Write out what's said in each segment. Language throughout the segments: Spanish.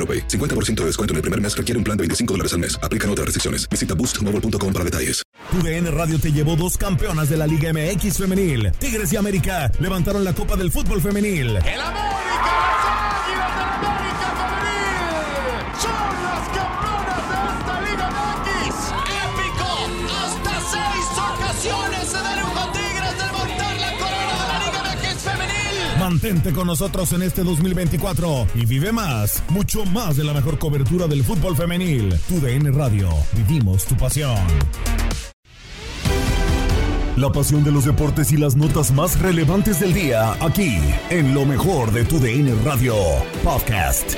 AroPay. 50% de descuento en el primer mes requiere un plan de 25 dólares al mes. Aplican otras restricciones. Visita boostmobile.com para detalles. TUDN Radio te llevó dos campeonas de la Liga MX femenil. Tigres y América levantaron la Copa del Fútbol femenil. El América, Mantente con nosotros en este 2024 y vive más, mucho más de la mejor cobertura del fútbol femenil. TUDN Radio, vivimos tu pasión. La pasión de los deportes y las notas más relevantes del día, aquí, en lo mejor de TUDN Radio Podcast.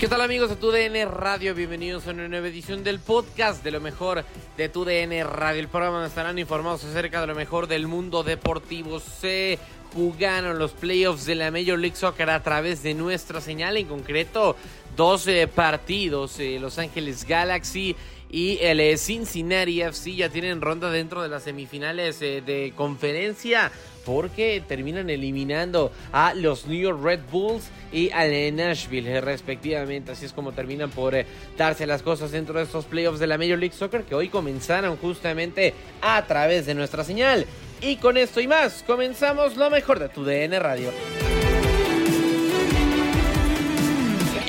¿Qué tal amigos de TUDN Radio? Bienvenidos a una nueva edición del podcast de lo mejor de TUDN Radio. El programa donde estarán informados acerca de lo mejor del mundo deportivo. Se jugaron los playoffs de la Major League Soccer a través de nuestra señal, en concreto 12 partidos. eh, Los Ángeles Galaxy y el eh, Cincinnati FC ya tienen ronda dentro de las semifinales eh, de conferencia porque terminan eliminando a los New York Red Bulls y al Nashville eh, respectivamente. Así es como terminan por darse las cosas dentro de estos playoffs de la Major League Soccer que hoy comenzaron justamente a través de nuestra señal. Y con esto y más, comenzamos lo mejor de tu DN Radio.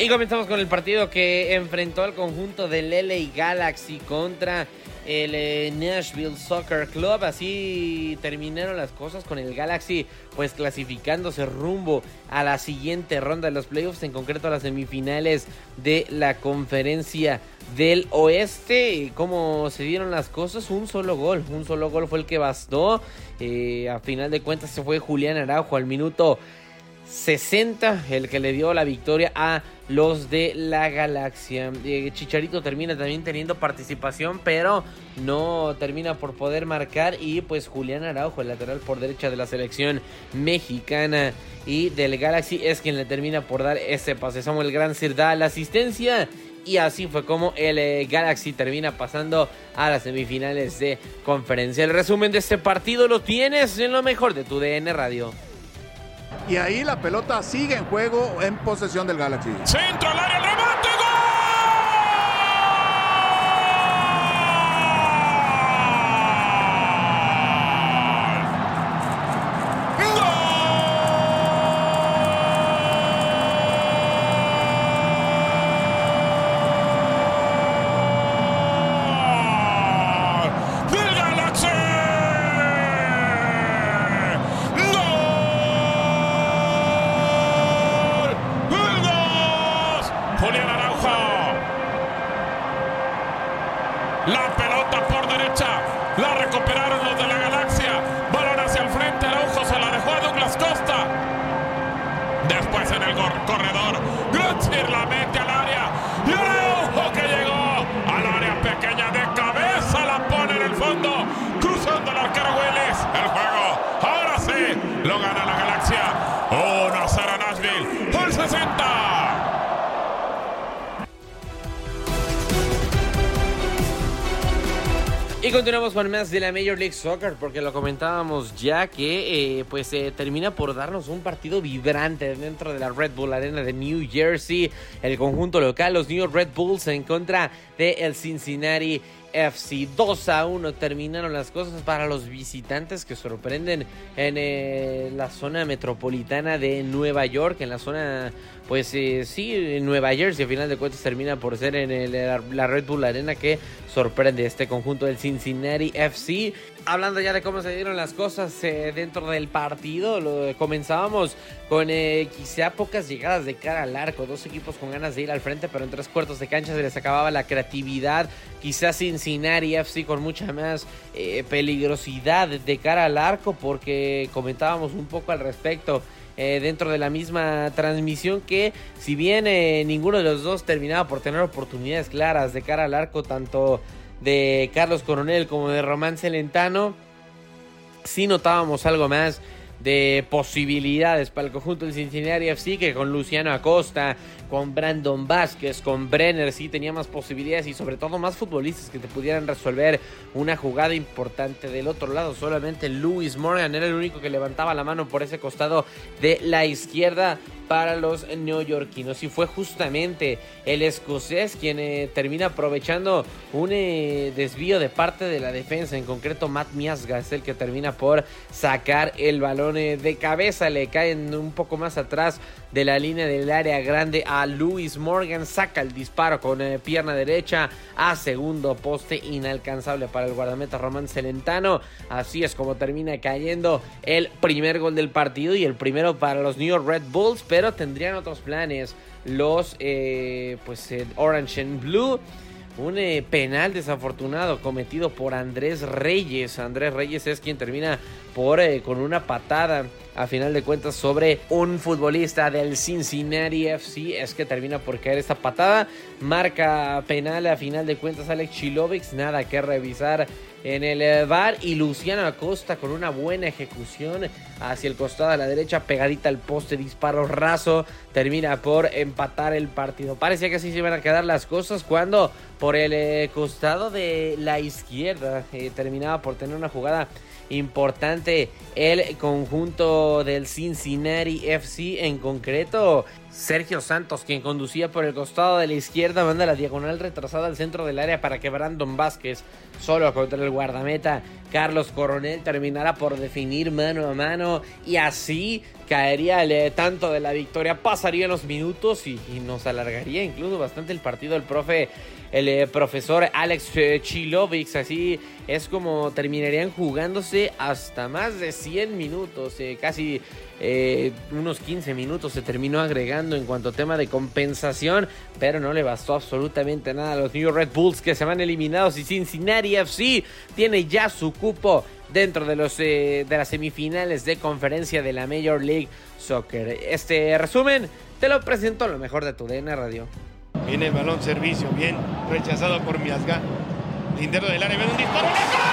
Y comenzamos con el partido que enfrentó al conjunto del LA Galaxy contra el eh, Nashville Soccer Club. Así terminaron las cosas con el Galaxy pues clasificándose rumbo a la siguiente ronda de los playoffs, en concreto a las semifinales de la conferencia del oeste. ¿Cómo se dieron las cosas? Un solo gol, un solo gol fue el que bastó. Eh, a final de cuentas se fue Julián Araujo al minuto 60, el que le dio la victoria a los de la galaxia. Eh, Chicharito termina también teniendo participación, pero no termina por poder marcar. Y pues Julián Araujo, el lateral por derecha de la selección mexicana y del Galaxy, es quien le termina por dar ese pase. Samuel Granzir da la asistencia. Y así fue como el eh, Galaxy termina pasando a las semifinales de conferencia. El resumen de este partido lo tienes en lo mejor de tu DN Radio. Y ahí la pelota sigue en juego en posesión del Galaxy el remate, ¡Gol! ¡Del Galaxy! ¡Gol! ¡El dos! Julián Araujo. La pelota por derecha. La recuperaron Y continuamos con más de la Major League Soccer porque lo comentábamos ya que eh, pues eh, termina por darnos un partido vibrante dentro de la Red Bull Arena de New Jersey. El conjunto local, los New Red Bulls en contra de el Cincinnati FC 2 a 1 terminaron las cosas para los visitantes que sorprenden en eh, la zona metropolitana de Nueva York, en la zona pues eh, sí, en Nueva Jersey, a final de cuentas termina por ser en el, la Red Bull Arena que sorprende este conjunto del Cincinnati FC. Hablando ya de cómo se dieron las cosas eh, dentro del partido, comenzábamos con eh, quizá pocas llegadas de cara al arco, dos equipos con ganas de ir al frente, pero en tres cuartos de cancha se les acababa la creatividad, quizá Cincinnati FC con mucha más eh, peligrosidad de cara al arco, porque comentábamos un poco al respecto. Eh, dentro de la misma transmisión que si bien eh, ninguno de los dos terminaba por tener oportunidades claras de cara al arco, tanto de Carlos Coronel como de Román Celentano, sí notábamos algo más de posibilidades para el conjunto del Cincinnati FC que con Luciano Acosta, con Brandon Vázquez, con Brenner sí tenía más posibilidades y sobre todo más futbolistas que te pudieran resolver una jugada importante del otro lado. Solamente Luis Morgan era el único que levantaba la mano por ese costado de la izquierda para los neoyorquinos. Y fue justamente el escocés quien eh, termina aprovechando un eh, desvío de parte de la defensa, en concreto Matt Miasga es el que termina por sacar el balón eh, de cabeza, le caen un poco más atrás de la línea del área grande a Luis Morgan, saca el disparo con pierna derecha a segundo poste inalcanzable para el guardameta Román Celentano, así es como termina cayendo el primer gol del partido y el primero para los New York Red Bulls, pero tendrían otros planes los eh, pues eh, Orange and Blue un eh, penal desafortunado cometido por Andrés Reyes. Andrés Reyes es quien termina por con una patada a final de cuentas sobre un futbolista del Cincinnati FC. Es que termina por caer esta patada. Marca penal a final de cuentas Alex Chilovic. Nada que revisar en el bar y Luciano Acosta con una buena ejecución hacia el costado a la derecha pegadita al poste disparo raso termina por empatar el partido. Parecía que así se iban a quedar las cosas cuando por el eh, costado de la izquierda eh, terminaba por tener una jugada importante el conjunto del Cincinnati FC en concreto. Sergio Santos, quien conducía por el costado de la izquierda, manda la diagonal retrasada al centro del área para que Brandon Vázquez, solo contra el guardameta Carlos Coronel, terminara por definir mano a mano y así caería el tanto de la victoria. Pasarían los minutos y, nos alargaría incluso bastante el partido. El profe, el eh, profesor Alex eh, Chilovic, así es como terminarían jugándose hasta más de 100 minutos, eh, casi unos 15 minutos se terminó agregando en cuanto a tema de compensación, pero no le bastó absolutamente nada a los New Red Bulls que se van eliminados y Cincinnati FC tiene ya su cupo dentro de los eh, de las semifinales de conferencia de la Major League Soccer. Este resumen te lo presento lo mejor de tu DN Radio. Viene el balón servicio, bien rechazado por Miasga. Lindero del área, viene un disparo. ¡Le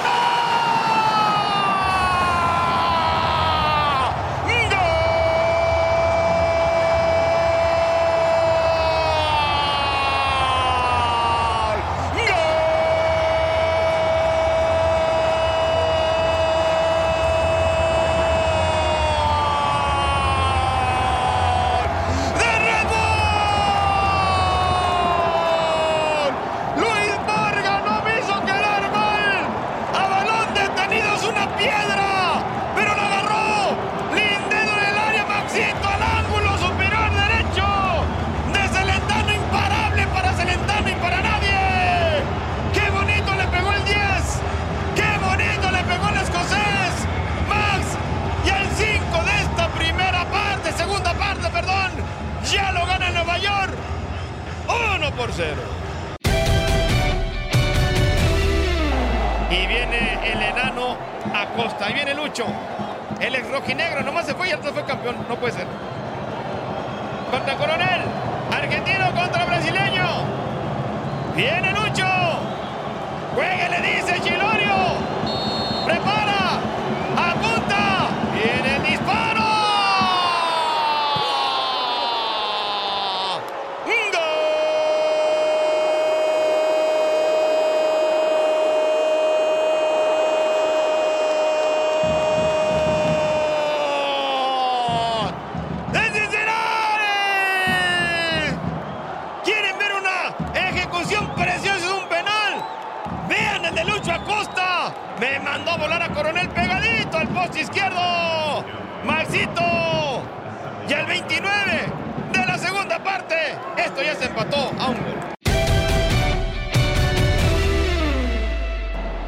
Contra Coronel. Argentino contra brasileño. Viene Lucho. Juegue, le dice Chilorio.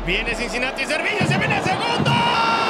Viene Cincinnati Servillo, se viene el segundo.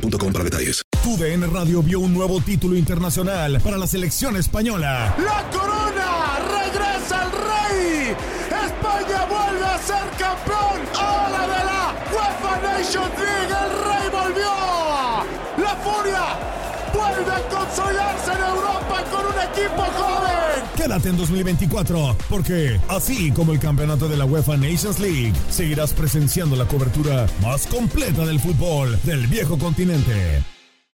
boostmobile.com para detalles. Tu DN Radio vio un nuevo título internacional para la selección española. ¡La corona! ¡Regresa el rey! ¡España vuelve a ser campeón! ¡Ahora de la UEFA Nations League! ¡El rey volvió! ¡La furia! ¡Vuelve a consolidarse en Europa con un equipo joven! Quédate en 2024, porque así como el campeonato de la UEFA Nations League, seguirás presenciando la cobertura más completa del fútbol del viejo continente.